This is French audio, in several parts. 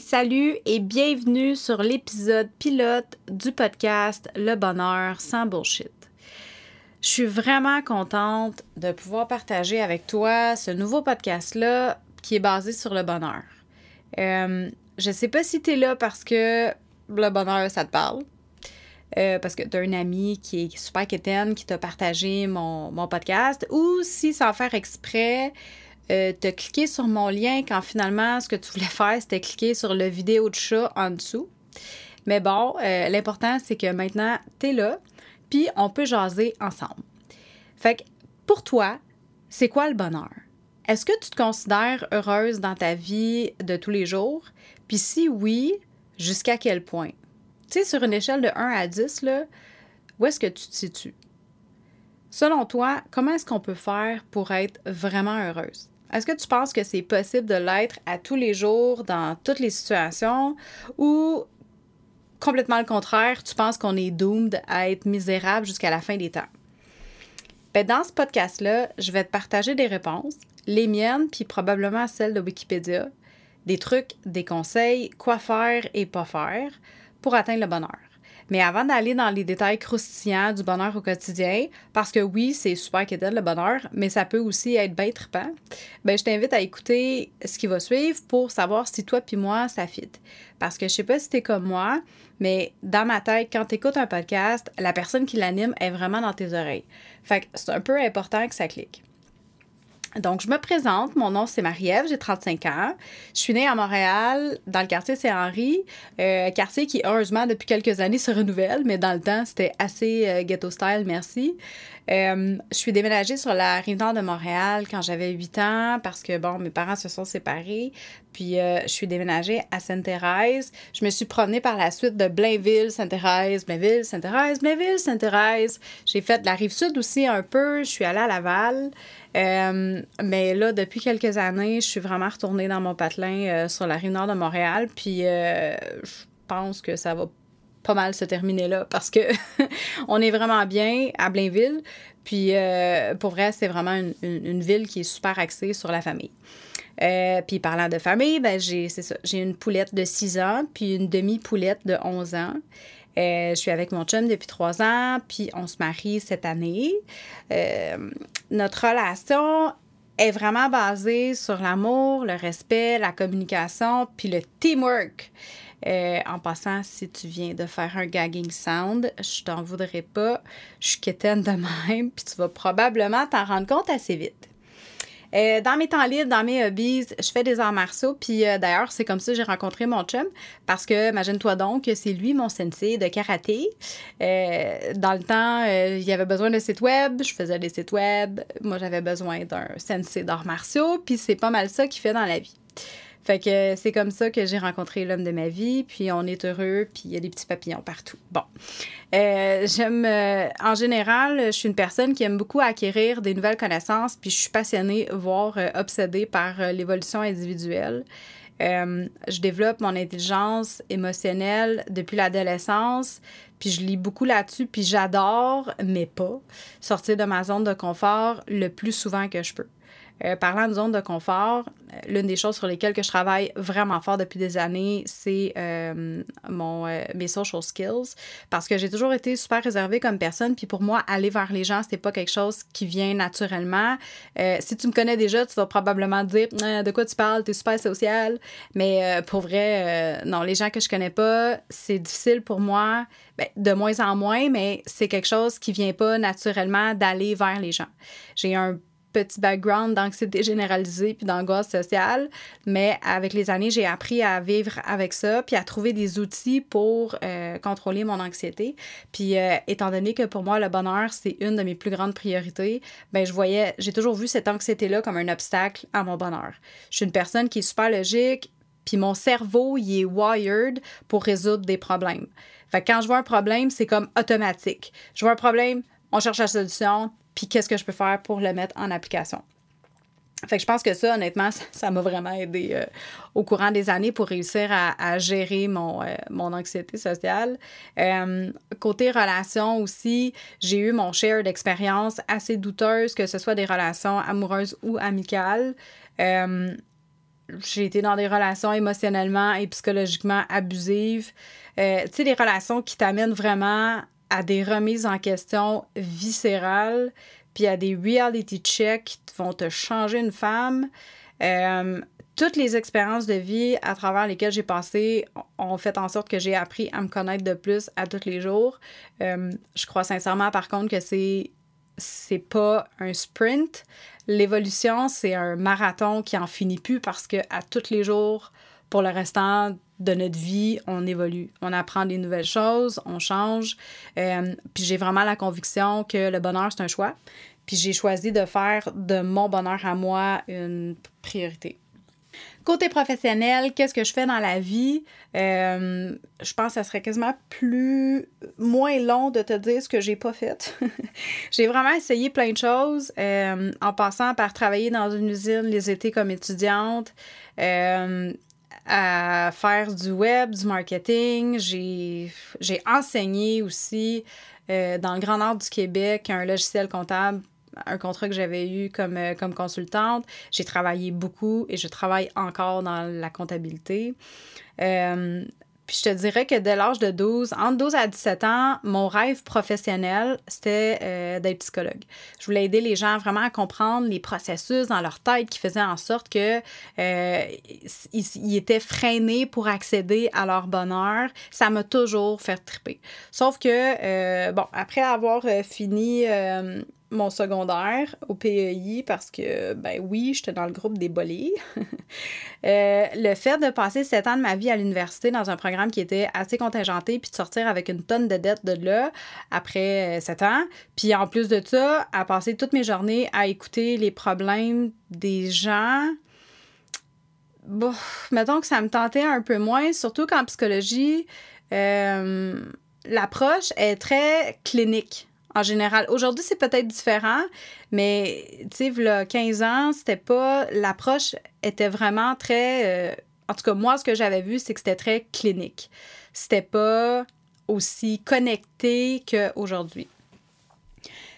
Salut et bienvenue sur l'épisode pilote du podcast Le bonheur sans bullshit. Je suis vraiment contente de pouvoir partager avec toi ce nouveau podcast-là qui est basé sur le bonheur. Euh, je sais pas si tu là parce que le bonheur, ça te parle. Euh, parce que tu as une amie qui est super quétaine qui t'a partagé mon, mon, podcast, ou si sans faire exprès, euh, te cliquer sur mon lien quand finalement ce que tu voulais faire, c'était cliquer sur le vidéo de chat en dessous. Mais bon, euh, l'important, c'est que maintenant, tu es là, puis on peut jaser ensemble. Fait que pour toi, c'est quoi le bonheur? Est-ce que tu te considères heureuse dans ta vie de tous les jours? Puis si oui, jusqu'à quel point? Tu sais, sur une échelle de 1 à 10, là, où est-ce que tu te situes? Selon toi, comment est-ce qu'on peut faire pour être vraiment heureuse? Est-ce que tu penses que c'est possible de l'être à tous les jours, dans toutes les situations, ou complètement le contraire, tu penses qu'on est doomed à être misérable jusqu'à la fin des temps? Ben, dans ce podcast-là, je vais te partager des réponses, les miennes, puis probablement celles de Wikipédia, des trucs, des conseils, quoi faire et pas faire pour atteindre le bonheur. Mais avant d'aller dans les détails croustillants du bonheur au quotidien, parce que oui, c'est super qu'est le bonheur, mais ça peut aussi être bien trippant, ben, je t'invite à écouter ce qui va suivre pour savoir si toi puis moi, ça fit. Parce que je sais pas si t'es comme moi, mais dans ma tête, quand tu écoutes un podcast, la personne qui l'anime est vraiment dans tes oreilles. Fait que c'est un peu important que ça clique. Donc, je me présente. Mon nom, c'est Marie-Ève. J'ai 35 ans. Je suis née à Montréal, dans le quartier Saint-Henri, euh, quartier qui, heureusement, depuis quelques années, se renouvelle, mais dans le temps, c'était assez euh, ghetto style, merci. Euh, je suis déménagée sur la rive nord de Montréal quand j'avais 8 ans parce que, bon, mes parents se sont séparés. Puis, je suis déménagée à Sainte-Thérèse. Je me suis promenée par la suite de Blainville, Sainte-Thérèse, Blainville, Sainte-Thérèse, Blainville, Sainte-Thérèse. J'ai fait de la rive sud aussi un peu. Je suis allée à Laval. Euh, mais là, depuis quelques années, je suis vraiment retournée dans mon patelin euh, sur la rive nord de Montréal. Puis euh, je pense que ça va pas mal se terminer là parce que on est vraiment bien à Blainville. Puis pour vrai, c'est vraiment une, ville qui est super axée sur la famille. puis parlant de famille, ben j'ai, c'est ça, j'ai une poulette de 6 ans, puis une demi-poulette de 11 ans. Euh, je suis avec mon chum depuis trois ans, puis on se marie cette année. Euh, notre relation est vraiment basée sur l'amour, le respect, la communication, puis le teamwork. Euh, en passant, si tu viens de faire un gagging sound, je t'en voudrais pas. Je suis quétaine de même, puis tu vas probablement t'en rendre compte assez vite. Euh, dans mes temps libres, dans mes hobbies, je fais des arts martiaux. Puis euh, d'ailleurs, c'est comme ça que j'ai rencontré mon chum. Parce que, imagine-toi donc c'est lui mon sensei de karaté. Euh, dans le temps, il y avait besoin de site web. Je faisais des sites web. Moi, j'avais besoin d'un sensei d'arts martiaux. Puis c'est pas mal ça qu'il fait dans la vie. Fait que c'est comme ça que j'ai rencontré l'homme de ma vie, puis on est heureux, puis il y a des petits papillons partout. Bon. Euh, j'aime, euh, en général, je suis une personne qui aime beaucoup acquérir des nouvelles connaissances, puis je suis passionnée, voire euh, obsédée par l'évolution individuelle. je développe mon intelligence émotionnelle depuis l'adolescence, puis je lis beaucoup là-dessus, puis j'adore, mais pas, sortir de ma zone de confort le plus souvent que je peux. Euh, parlant de zone de confort, euh, l'une des choses sur lesquelles que je travaille vraiment fort depuis des années, c'est euh, mes social skills parce que j'ai toujours été super réservée comme personne puis pour moi aller vers les gens, c'est pas quelque chose qui vient naturellement. si tu me connais déjà, tu vas probablement dire de quoi tu parles, tu es super social, mais pour vrai non, les gens que je connais pas, c'est difficile pour moi ben, de moins en moins, mais c'est quelque chose qui vient pas naturellement d'aller vers les gens. J'ai un petit background d'anxiété généralisée puis d'angoisse sociale, mais avec les années, j'ai appris à vivre avec ça puis à trouver des outils pour euh, contrôler mon anxiété. Puis euh, étant donné que pour moi, le bonheur, c'est une de mes plus grandes priorités, ben je voyais, j'ai toujours vu cette anxiété-là comme un obstacle à mon bonheur. Je suis une personne qui est super logique, puis mon cerveau, il est wired pour résoudre des problèmes. Fait que quand je vois un problème, c'est comme automatique. Je vois un problème, on cherche la solution, puis qu'est-ce que je peux faire pour le mettre en application. Fait que je pense que ça, honnêtement, ça m'a vraiment aidé euh, au courant des années pour réussir à, gérer mon, euh, mon, anxiété sociale. Euh, côté relations aussi, j'ai eu mon share d'expériences assez douteuses, que ce soit des relations amoureuses ou amicales. j'ai été dans des relations émotionnellement et psychologiquement abusives. tu sais, des relations qui t'amènent vraiment à des remises en question viscérales, puis à des reality checks qui vont te changer une femme. Euh, toutes les expériences de vie à travers lesquelles j'ai passé ont fait en sorte que j'ai appris à me connaître de plus à tous les jours. Euh, je crois sincèrement, par contre, que c'est c'est pas un sprint. L'évolution, c'est un marathon qui en finit plus parce que à tous les jours, pour le restant de notre vie, on évolue. On apprend des nouvelles choses, on change. Euh, puis j'ai vraiment la conviction que le bonheur, c'est un choix. Puis j'ai choisi de faire de mon bonheur à moi une priorité. Côté professionnel, qu'est-ce que je fais dans la vie? Euh, je pense que ça serait quasiment plus moins long de te dire ce que j'ai pas fait. j'ai vraiment essayé plein de choses euh, en passant par travailler dans une usine les étés comme étudiante, à faire du web, du marketing. J'ai enseigné aussi euh, dans le Grand Nord du Québec un logiciel comptable un contrat que j'avais eu comme, euh, comme consultante. J'ai travaillé beaucoup et je travaille encore dans la comptabilité. Euh, puis je te dirais que dès l'âge de 12, entre 12 à 17 ans, mon rêve professionnel, c'était euh, d'être psychologue. Je voulais aider les gens vraiment à comprendre les processus dans leur tête qui faisaient en sorte que euh, ils, étaient freinés pour accéder à leur bonheur. Ça m'a toujours fait triper. Sauf que, euh, bon, après avoir fini mon secondaire au PEI parce que, ben oui, j'étais dans le groupe des bolés. Euh, le fait de passer sept ans de ma vie à l'université dans un programme qui était assez contingenté, puis de sortir avec une tonne de dettes de là après euh, sept ans, puis en plus de ça, à passer toutes mes journées à écouter les problèmes des gens. Bon, mettons que ça me tentait un peu moins, surtout qu'en psychologie, euh, l'approche est très clinique en général. Aujourd'hui, c'est peut-être différent, mais tu sais, il y a 15 ans, c'était pas. L'approche était vraiment très. Euh, en tout cas, moi, ce que j'avais vu, c'est que c'était très clinique. C'était pas aussi connecté qu'aujourd'hui.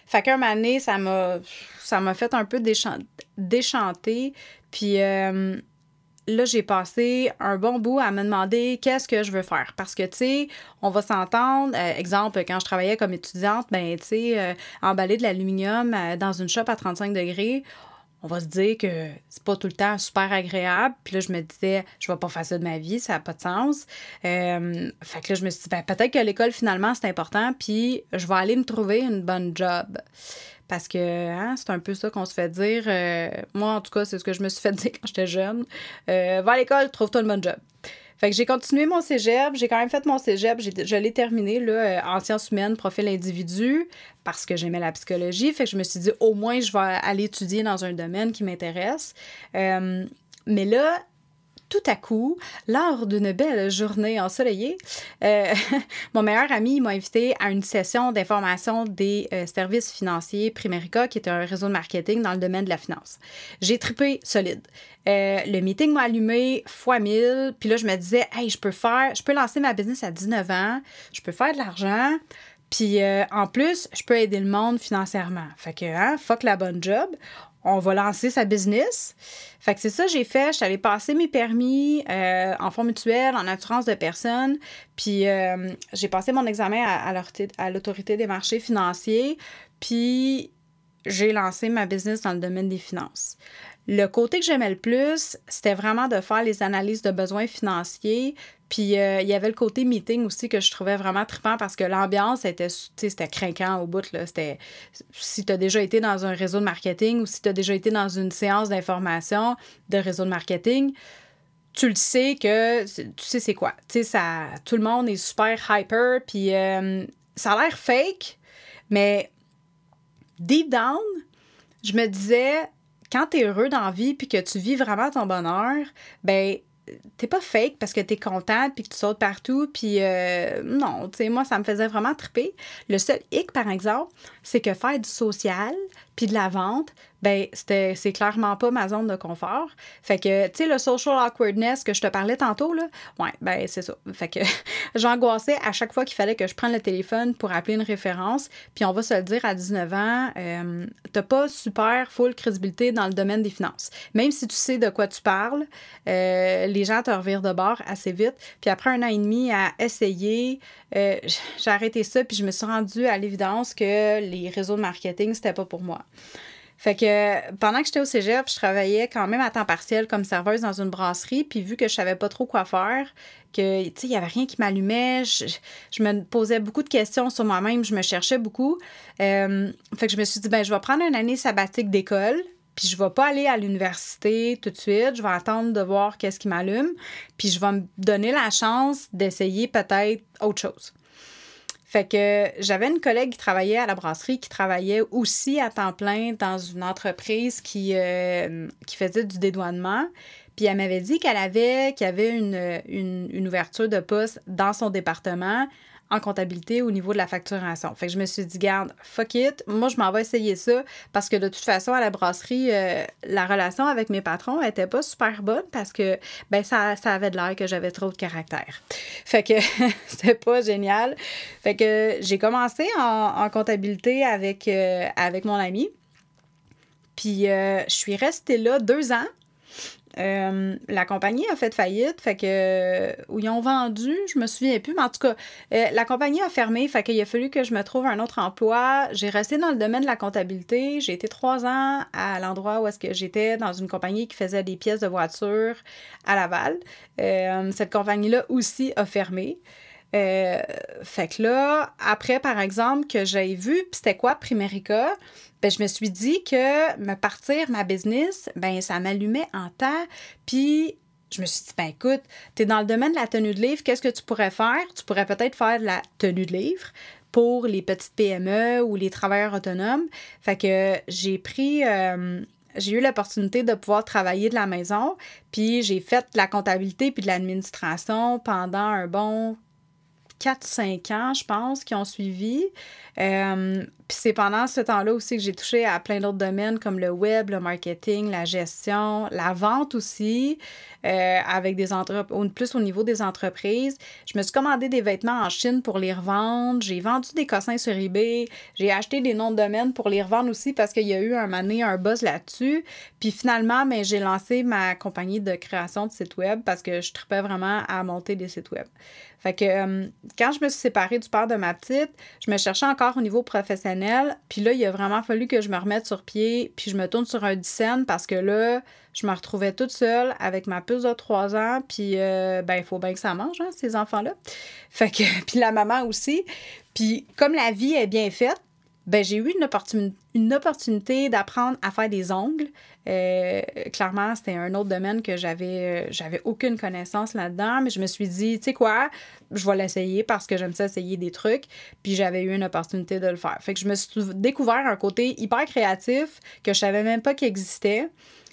Fait qu'un moment ça m'a, ça m'a fait un peu déchanter. Puis, euh, là, j'ai passé un bon bout à me demander qu'est-ce que je veux faire. Parce que, tu sais, on va s'entendre. Euh, exemple, quand je travaillais comme étudiante, ben, tu sais, euh, emballer de l'aluminium euh, dans une shop à 35 degrés, on va se dire que c'est pas tout le temps super agréable. Puis là, je me disais, je vais pas faire ça de ma vie, ça n'a pas de sens. fait que là, je me suis dit, ben, peut-être que l'école, finalement, c'est important, puis je vais aller me trouver une bonne job. Parce que hein, c'est un peu ça qu'on se fait dire. Euh, moi, en tout cas, c'est ce que je me suis fait dire quand j'étais jeune. Euh, va à l'école, trouve-toi une bonne job. Fait que j'ai continué mon cégep, j'ai quand même fait mon cégep, je l'ai terminé là, euh, en sciences humaines, profil individu, parce que j'aimais la psychologie. Fait que je me suis dit, au moins, je vais aller étudier dans un domaine qui m'intéresse. mais là, tout à coup, lors d'une belle journée ensoleillée, euh, mon meilleur ami m'a invité à une session d'information des euh, services financiers Primerica, qui est un réseau de marketing dans le domaine de la finance. J'ai tripé solide. Euh, le meeting m'a allumé fois mille, puis là, je me disais, hey, je peux faire, je peux lancer ma business à 19 ans, je peux faire de l'argent, puis en plus, je peux aider le monde financièrement. Fait que, hein, fuck la bonne job on va lancer sa business. Fait que c'est ça que j'ai fait. Je suis allée passer mes permis euh, en fonds mutuel, en assurance de personnes. Puis euh, j'ai passé mon examen à, à l'autorité des marchés financiers. Puis j'ai lancé ma business dans le domaine des finances. Le côté que j'aimais le plus, c'était vraiment de faire les analyses de besoins financiers. Puis euh, il y avait le côté meeting aussi que je trouvais vraiment trippant parce que l'ambiance était, c'était craquant au bout. Là. C'était, si tu as déjà été dans un réseau de marketing ou si tu as déjà été dans une séance d'information de réseau de marketing, tu le sais que tu sais c'est quoi. Tu sais, ça, tout le monde est super hyper, puis euh, ça a l'air fake, mais deep down, je me disais, quand tu es heureux dans la vie puis que tu vis vraiment ton bonheur, ben t'es pas fake parce que tu es contente puis que tu sautes partout puis euh, non, tu sais moi ça me faisait vraiment triper. Le seul hic par exemple, c'est que faire du social puis de la vente, ben c'était c'est clairement pas ma zone de confort. Fait que tu sais le social awkwardness que je te parlais tantôt là, ouais, ben c'est ça. Fait que j'angoissais à chaque fois qu'il fallait que je prenne le téléphone pour appeler une référence, puis on va se le dire à 19 ans, euh, t'as pas super full crédibilité dans le domaine des finances. Même si tu sais de quoi tu parles, euh, les gens te revirent de bord assez vite. Puis après un an et demi à essayer, euh, j'ai arrêté ça puis je me suis rendue à l'évidence que les réseaux de marketing c'était pas pour moi. Fait que pendant que j'étais au cégep, je travaillais quand même à temps partiel comme serveuse dans une brasserie. Puis vu que je savais pas trop quoi faire, que, tu sais, il y avait rien qui m'allumait, je, me posais beaucoup de questions sur moi-même, je me cherchais beaucoup. Euh, fait que je me suis dit, ben je vais prendre une année sabbatique d'école. Puis je vais pas aller à l'université tout de suite, je vais attendre de voir qu'est-ce qui m'allume, puis je vais me donner la chance d'essayer peut-être autre chose. Fait que j'avais une collègue qui travaillait à la brasserie, qui travaillait aussi à temps plein dans une entreprise qui, euh, faisait du dédouanement. Puis elle m'avait dit qu'elle avait, qu'il y avait une, une, une, ouverture de poste dans son département en comptabilité au niveau de la facturation. Fait que je me suis dit, garde, fuck it, moi je m'en vais essayer ça parce que de toute façon, à la brasserie, euh, la relation avec mes patrons était pas super bonne parce que ben ça, avait de l'air que j'avais trop de caractère. Fait que c'était pas génial. Fait que j'ai commencé en, comptabilité avec, euh, avec mon ami. Puis euh, je suis restée là deux ans. Euh, la compagnie a fait faillite, fait que où ils ont vendu, je me souviens plus, mais en tout cas, euh, la compagnie a fermé, fait qu'il a fallu que je me trouve un autre emploi. J'ai resté dans le domaine de la comptabilité. J'ai été trois ans à l'endroit où est-ce que j'étais dans une compagnie qui faisait des pièces de voiture à Laval. Euh, cette compagnie-là aussi a fermé. fait que là, après, par exemple, que j'ai vu, c'était quoi Primerica, ben, je me suis dit que me partir ma business, ben, ça m'allumait en temps. Puis, je me suis dit, ben, écoute, tu es dans le domaine de la tenue de livre, qu'est-ce que tu pourrais faire? Tu pourrais peut-être faire de la tenue de livre pour les petites PME ou les travailleurs autonomes. Fait que j'ai pris. Euh, j'ai eu l'opportunité de pouvoir travailler de la maison, puis j'ai fait de la comptabilité puis de l'administration pendant un bon 4-5 ans, je pense, qui ont suivi. Euh, puis c'est pendant ce temps-là aussi que j'ai touché à plein d'autres domaines comme le web, le marketing, la gestion, la vente aussi, euh, avec des entreprises, plus au niveau des entreprises. Je me suis commandé des vêtements en Chine pour les revendre. J'ai vendu des cossins sur eBay. J'ai acheté des noms de domaine pour les revendre aussi parce qu'il y a eu un année un buzz là-dessus. Puis finalement, mais ben, j'ai lancé ma compagnie de création de sites web parce que je tripais vraiment à monter des sites web. Fait que euh, quand je me suis séparée du père de ma petite, je me cherchais encore au niveau professionnel. Puis là, il a vraiment fallu que je me remette sur pied, puis je me tourne sur un dizaine parce que là, je me retrouvais toute seule avec ma puce de 3 ans. Puis, euh, ben, il faut bien que ça mange, hein, ces enfants-là. Fait que, puis la maman aussi. Puis, comme la vie est bien faite, ben, j'ai eu une, une opportunité d'apprendre à faire des ongles. Euh, clairement, c'était un autre domaine que j'avais, euh, j'avais aucune connaissance là-dedans, mais je me suis dit, tu sais quoi, je vais l'essayer parce que j'aime ça essayer des trucs, puis j'avais eu une opportunité de le faire. Fait que je me suis découvert un côté hyper créatif que je savais même pas qu'il existait.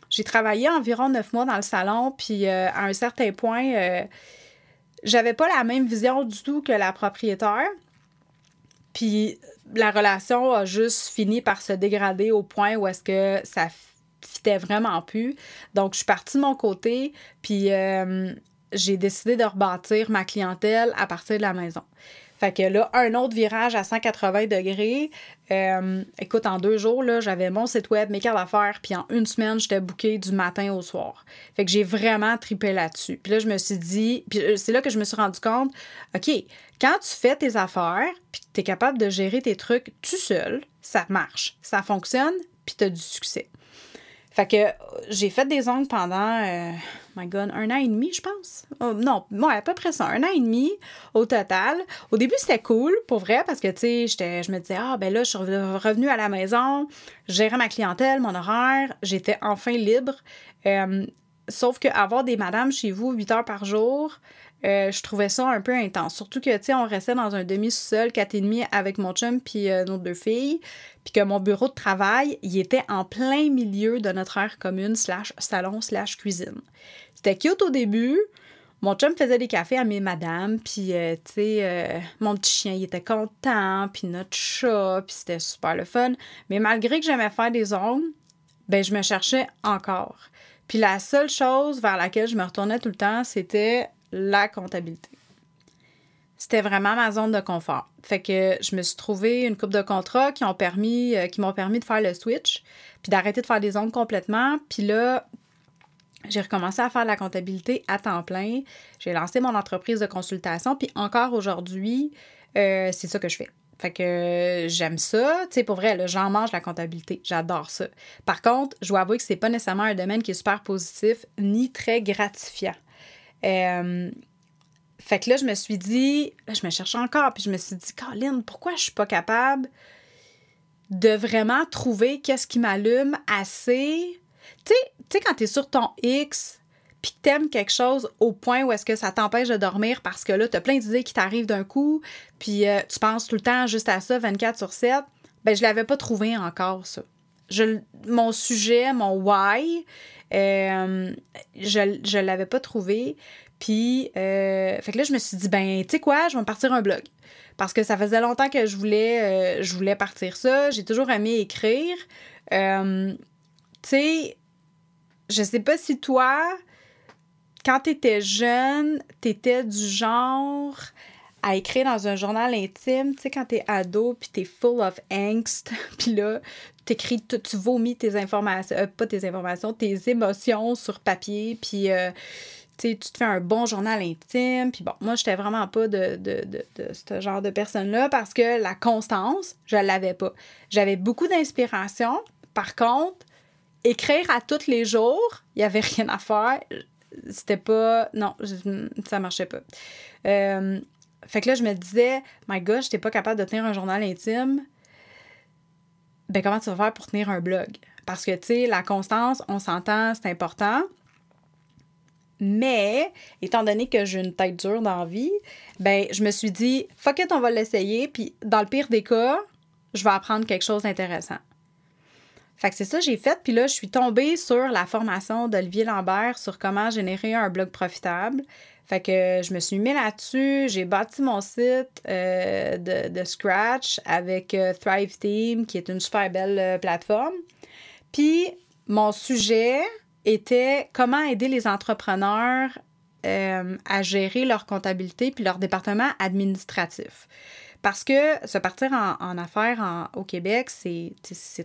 J'ai travaillé environ neuf mois dans le salon, puis euh, à un certain point, j'avais pas la même vision du tout que la propriétaire. Puis la relation a juste fini par se dégrader au point où est-ce que ça fitait vraiment plus. Donc, je suis partie de mon côté, puis euh, j'ai décidé de rebâtir ma clientèle à partir de la maison. Fait que là, un autre virage à 180 degrés. Euh, écoute, en deux jours, là, j'avais mon site web, mes cartes d'affaires, puis en une semaine, j'étais bookée du matin au soir. Fait que j'ai vraiment tripé là-dessus. Puis là, je me suis dit, puis euh, c'est là que je me suis rendu compte, OK, quand tu fais tes affaires, puis tu es capable de gérer tes trucs tout seul, ça marche, ça fonctionne, puis tu as du succès. Fait que j'ai fait des ongles pendant, euh, my God, un an et demi, je pense. Oh, non, ouais, à peu près ça, un an et demi au total. Au début, c'était cool, pour vrai, parce que, tu sais, je me disais, ah, ben là, je suis revenue à la maison, gérais ma clientèle, mon horaire, j'étais enfin libre. Euh, sauf qu'avoir des madames chez vous 8 heures par jour, euh, je trouvais ça un peu intense. Surtout que, tu sais, on restait dans un demi-sous-sol, quatre et demi, avec mon chum puis euh, nos deux filles. Puis que mon bureau de travail, il était en plein milieu de notre aire commune slash salon slash cuisine. C'était cute au début. Mon chum faisait des cafés à mes madames, puis, euh, tu sais, mon petit chien, il était content, puis notre chat, puis c'était super le fun. Mais malgré que j'aimais faire des ongles, ben je me cherchais encore. Puis la seule chose vers laquelle je me retournais tout le temps, c'était la comptabilité. C'était vraiment ma zone de confort. Fait que je me suis trouvé une coupe de contrats qui permis, euh, m'ont permis de faire le switch, puis d'arrêter de faire des ongles complètement. Puis là, j'ai recommencé à faire la comptabilité à temps plein. J'ai lancé mon entreprise de consultation, puis encore aujourd'hui, euh, c'est ça que je fais. Fait que j'aime ça. Tu sais, pour vrai, j'en mange la comptabilité. J'adore ça. Par contre, je dois avouer que c'est pas nécessairement un domaine qui est super positif ni très gratifiant. Euh, fait que là, je me suis dit, là, je me cherche encore, puis je me suis dit, Colin, pourquoi je suis pas capable de vraiment trouver qu'est-ce qui m'allume assez? Tu sais, quand tu es sur ton X, puis que t'aimes quelque chose au point où est-ce que ça t'empêche de dormir parce que là, tu as plein d'idées qui t'arrivent d'un coup, puis euh, tu penses tout le temps juste à ça, 24 sur 7, ben je l'avais pas trouvé encore, ça. Je, mon sujet, mon why, euh, je ne l'avais pas trouvé. Puis, euh, fait que là, je me suis dit, ben, tu sais quoi, je vais me partir un blog. Parce que ça faisait longtemps que je voulais, je voulais partir ça. J'ai toujours aimé écrire. tu sais, je sais pas si toi, quand tu étais jeune, tu étais du genre à écrire dans un journal intime, tu sais, quand t'es ado, puis t'es full of angst, puis là, t'écris, tu, vomis tes informations, euh, pas tes informations, tes émotions sur papier, puis euh, tu te fais un bon journal intime. Puis bon, moi, j'étais vraiment pas de, ce genre de personne-là parce que la constance, je l'avais pas. J'avais beaucoup d'inspiration. Par contre, écrire à tous les jours, il y avait rien à faire. C'était pas. Non, ça marchait pas. Euh, fait que là, je me disais, my God, j'étais pas capable de tenir un journal intime. Ben, comment tu vas faire pour tenir un blog? Parce que, tu sais, la constance, on s'entend, c'est important. Mais, étant donné que j'ai une tête dure dans la vie, ben, je me suis dit, fuck it, on va l'essayer. Puis, dans le pire des cas, je vais apprendre quelque chose d'intéressant. Fait que c'est ça que j'ai fait. Puis là, je suis tombée sur la formation d'Olivier Lambert sur comment générer un blog profitable. Fait que je me suis mis là-dessus, j'ai bâti mon site euh, de, Scratch avec euh, Thrive Team, qui est une super belle euh, plateforme. Puis mon sujet était comment aider les entrepreneurs à gérer leur comptabilité puis leur département administratif. Parce que se partir en, affaires au Québec, c'est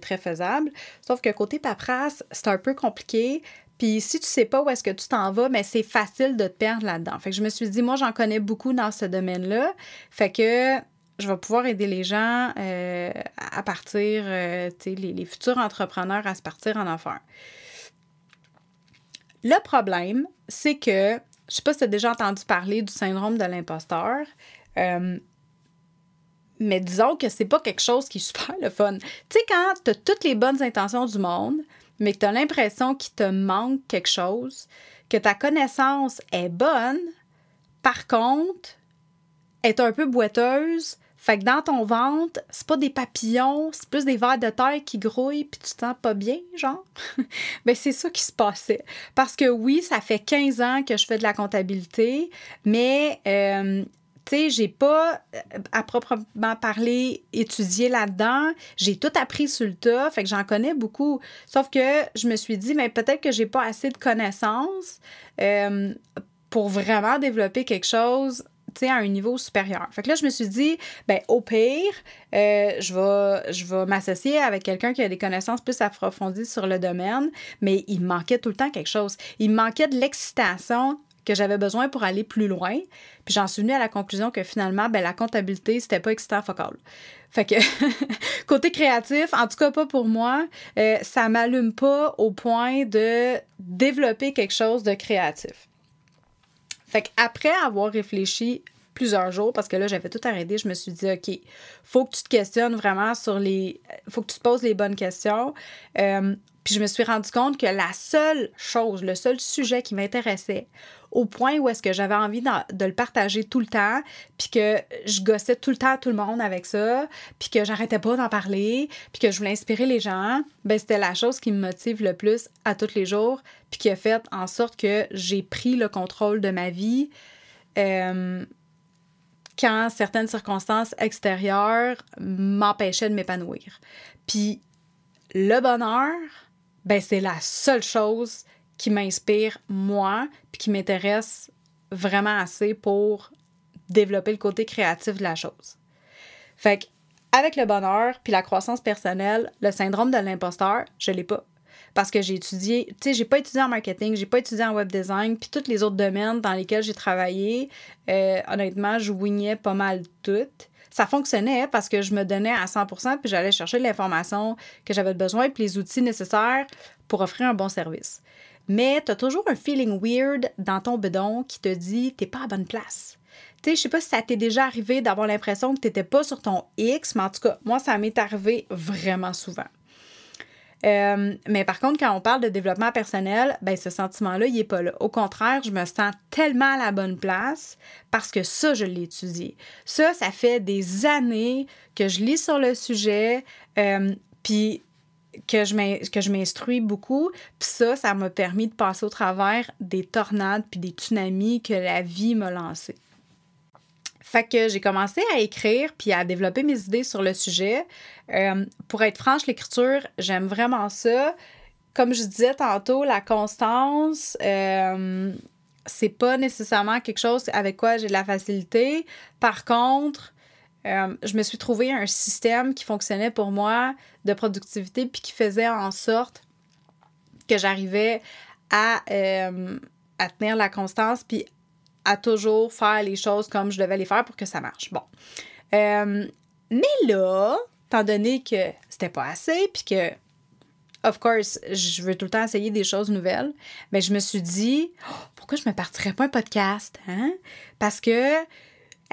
très faisable. Sauf que côté paperasse, c'est un peu compliqué. Puis si tu sais pas où est-ce que tu t'en vas, mais c'est facile de te perdre là-dedans. Fait que je me suis dit, moi, j'en connais beaucoup dans ce domaine-là. Fait que je vais pouvoir aider les gens euh, à partir, euh, sais, les, futurs entrepreneurs à se partir en affaires. Le problème, c'est que, je sais pas si tu as déjà entendu parler du syndrome de l'imposteur, euh, mais disons que c'est pas quelque chose qui est super le fun. Tu sais, quand tu as toutes les bonnes intentions du monde, mais que tu as l'impression qu'il te manque quelque chose, que ta connaissance est bonne, par contre, est un peu boiteuse, fait que dans ton ventre, c'est pas des papillons, c'est plus des vers de terre qui grouillent puis tu te sens pas bien, genre? ben c'est ça qui se passait. Parce que oui, ça fait 15 ans que je fais de la comptabilité, mais euh, tu sais, j'ai pas, euh, à proprement parler, étudié là-dedans. J'ai tout appris sur le tas, fait que j'en connais beaucoup. Sauf que je me suis dit, mais peut-être que j'ai pas assez de connaissances euh, pour vraiment développer quelque chose à un niveau supérieur. Fait que là, je me suis dit, ben au pire, euh, je vais, je vais m'associer avec quelqu'un qui a des connaissances plus approfondies sur le domaine, mais il manquait tout le temps quelque chose. Il manquait de l'excitation que j'avais besoin pour aller plus loin. Puis j'en suis venue à la conclusion que finalement, ben, la comptabilité, c'était pas excitant focal. Fait que, côté créatif, en tout cas pas pour moi, euh, ça m'allume pas au point de développer quelque chose de créatif. Fait qu'après avoir réfléchi plusieurs jours, parce que là, j'avais tout arrêté, je me suis dit, OK, faut que tu te questionnes vraiment sur les. faut que tu te poses les bonnes questions. Euh, puis je me suis rendu compte que la seule chose, le seul sujet qui m'intéressait, au point où est-ce que j'avais envie de, le partager tout le temps, puis que je gossais tout le temps tout le monde avec ça, puis que j'arrêtais pas d'en parler, puis que je voulais inspirer les gens, ben c'était la chose qui me motive le plus à tous les jours, puis qui a fait en sorte que j'ai pris le contrôle de ma vie. Euh, quand certaines circonstances extérieures m'empêchaient de m'épanouir. Puis le bonheur, ben c'est la seule chose qui m'inspire moi, puis qui m'intéresse vraiment assez pour développer le côté créatif de la chose. Fait que avec le bonheur puis la croissance personnelle, le syndrome de l'imposteur, je l'ai pas parce que j'ai étudié, tu sais, j'ai pas étudié en marketing, j'ai pas étudié en web design, puis tous les autres domaines dans lesquels j'ai travaillé, euh, honnêtement, je wignais pas mal toutes. Ça fonctionnait parce que je me donnais à 100%, puis j'allais chercher l'information que j'avais besoin, puis les outils nécessaires pour offrir un bon service. Mais tu as toujours un feeling weird dans ton bedon qui te dit t'es pas à bonne place. Tu sais, je sais pas si ça t'est déjà arrivé d'avoir l'impression que tu n'étais pas sur ton X, mais en tout cas, moi, ça m'est arrivé vraiment souvent. Euh, mais par contre, quand on parle de développement personnel, ben ce sentiment-là, il n'est pas là. Au contraire, je me sens tellement à la bonne place parce que ça, je l'ai étudié. Ça, ça fait des années que je lis sur le sujet, euh, puis que je m'instruis beaucoup. Puis ça, ça m'a permis de passer au travers des tornades puis des tsunamis que la vie m'a lancés. Fait que j'ai commencé à écrire puis à développer mes idées sur le sujet. Euh, pour être franche, l'écriture, j'aime vraiment ça. Comme je disais tantôt, la constance, euh, c'est pas nécessairement quelque chose avec quoi j'ai de la facilité. Par contre, euh, je me suis trouvé un système qui fonctionnait pour moi de productivité puis qui faisait en sorte que j'arrivais à, à tenir la constance puis à toujours faire les choses comme je devais les faire pour que ça marche. Bon. Euh, mais là, étant donné que c'était pas assez, puis que, of course, je veux tout le temps essayer des choses nouvelles, mais ben, je me suis dit, oh, pourquoi je me partirais pas un podcast? Hein? Parce que,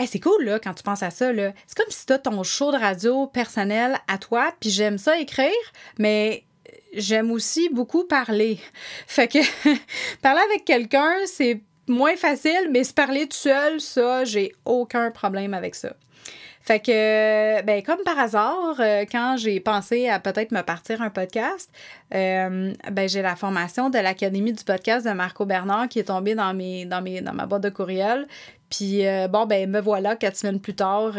c'est cool, là, quand tu penses à ça, là. C'est comme si tu as ton show de radio personnel à toi, puis j'aime ça écrire, mais j'aime aussi beaucoup parler. Fait que parler avec quelqu'un, c'est moins facile, mais se parler tout seul, ça, j'ai aucun problème avec ça. Fait que, ben, comme par hasard, euh, quand j'ai pensé à peut-être me partir un podcast, euh, ben, j'ai la formation de l'Académie du podcast de Marco Bernard qui est tombée dans, mes, dans, mes, dans ma boîte de courriel. Puis, euh, bon, ben, me voilà quatre semaines plus tard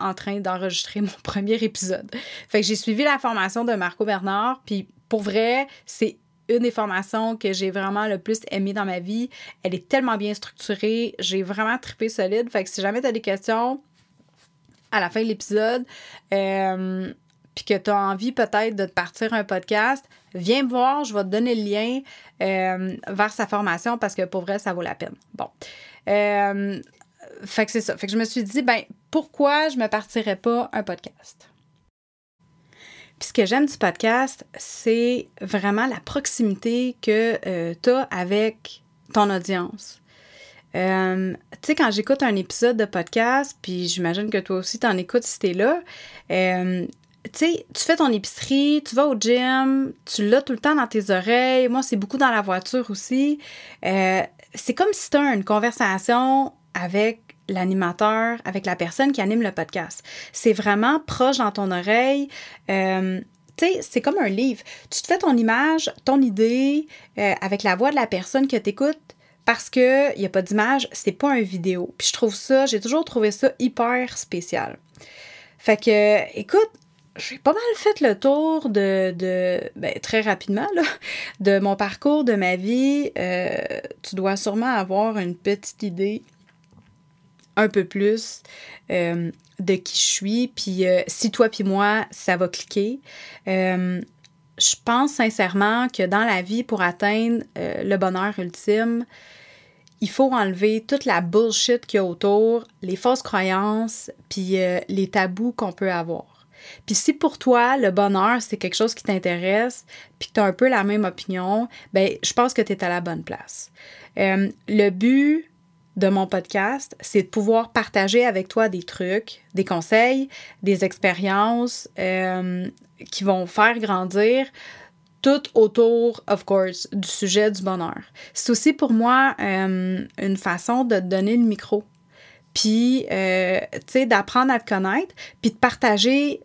en train d'enregistrer mon premier épisode. Fait que j'ai suivi la formation de Marco Bernard. Puis, pour vrai, c'est une des formations que j'ai vraiment le plus aimé dans ma vie. Elle est tellement bien structurée. J'ai vraiment trippé solide. Fait que si jamais tu as des questions à la fin de l'épisode, euh, puis que tu as envie peut-être de partir un podcast, viens me voir, je vais te donner le lien euh, vers sa formation parce que pour vrai, ça vaut la peine. Bon. Euh, fait que c'est ça. Fait que je me suis dit, ben, pourquoi je me partirais pas un podcast? Puis ce que j'aime du podcast, c'est vraiment la proximité que euh, tu as avec ton audience. Euh, tu sais, quand j'écoute un épisode de podcast, puis j'imagine que toi aussi t'en écoutes si t'es là, euh, tu sais, tu fais ton épicerie, tu vas au gym, tu l'as tout le temps dans tes oreilles. Moi, c'est beaucoup dans la voiture aussi. c'est comme si tu as une conversation avec l'animateur, avec la personne qui anime le podcast. C'est vraiment proche dans ton oreille. Euh, c'est comme un livre. Tu te fais ton image, ton idée, euh, avec la voix de la personne que tu écoutes, parce qu'il n'y a pas d'image, c'est pas un vidéo. Puis je trouve ça, j'ai toujours trouvé ça hyper spécial. Fait que, écoute, j'ai pas mal fait le tour de, de ben, très rapidement, là, de mon parcours, de ma vie. Euh, tu dois sûrement avoir une petite idée un peu plus euh, de qui je suis. Puis euh, si toi puis moi, ça va cliquer. Euh, je pense sincèrement que dans la vie, pour atteindre le bonheur ultime, il faut enlever toute la bullshit qu'il y a autour, les fausses croyances, puis les tabous qu'on peut avoir. Puis si pour toi, le bonheur, c'est quelque chose qui t'intéresse, puis que tu as un peu la même opinion, ben je pense que tu es à la bonne place. Le but de mon podcast, c'est de pouvoir partager avec toi des trucs, des conseils, des expériences euh, qui vont faire grandir tout autour, of course, du sujet du bonheur. C'est aussi pour moi euh, une façon de te donner le micro puis, euh, tu sais, d'apprendre à te connaître, puis de partager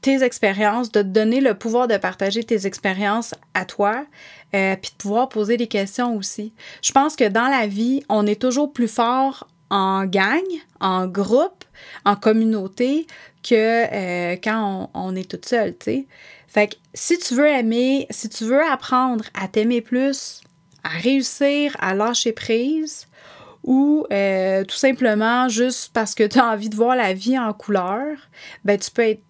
tes expériences, de te donner le pouvoir de partager tes expériences à toi, euh, puis de pouvoir poser des questions aussi. Je pense que dans la vie, on est toujours plus fort en gang, en groupe, en communauté, que euh, quand on, est toute seule, tu sais. Fait que si tu veux aimer, si tu veux apprendre à t'aimer plus, à réussir à lâcher prise, ou euh, tout simplement juste parce que tu as envie de voir la vie en couleur, ben tu peux être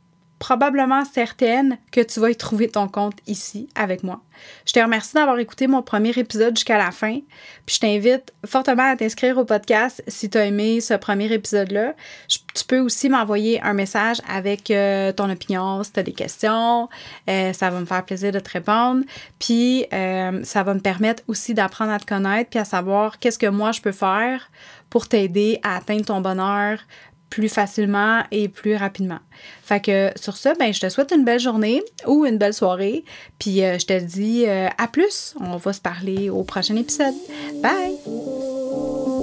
probablement certaine que tu vas y trouver ton compte ici avec moi. Je te remercie d'avoir écouté mon premier épisode jusqu'à la fin. Puis je t'invite fortement à t'inscrire au podcast si tu as aimé ce premier épisode-là. Tu peux aussi m'envoyer un message avec euh, ton opinion, si tu as des questions. Euh, ça va me faire plaisir de te répondre. Puis euh, ça va me permettre aussi d'apprendre à te connaître puis à savoir qu'est-ce que moi je peux faire pour t'aider à atteindre ton bonheur, plus facilement et plus rapidement. Fait que sur ça, ben, je te souhaite une belle journée ou une belle soirée. Puis euh, je te dis euh, à plus. On va se parler au prochain épisode. Bye!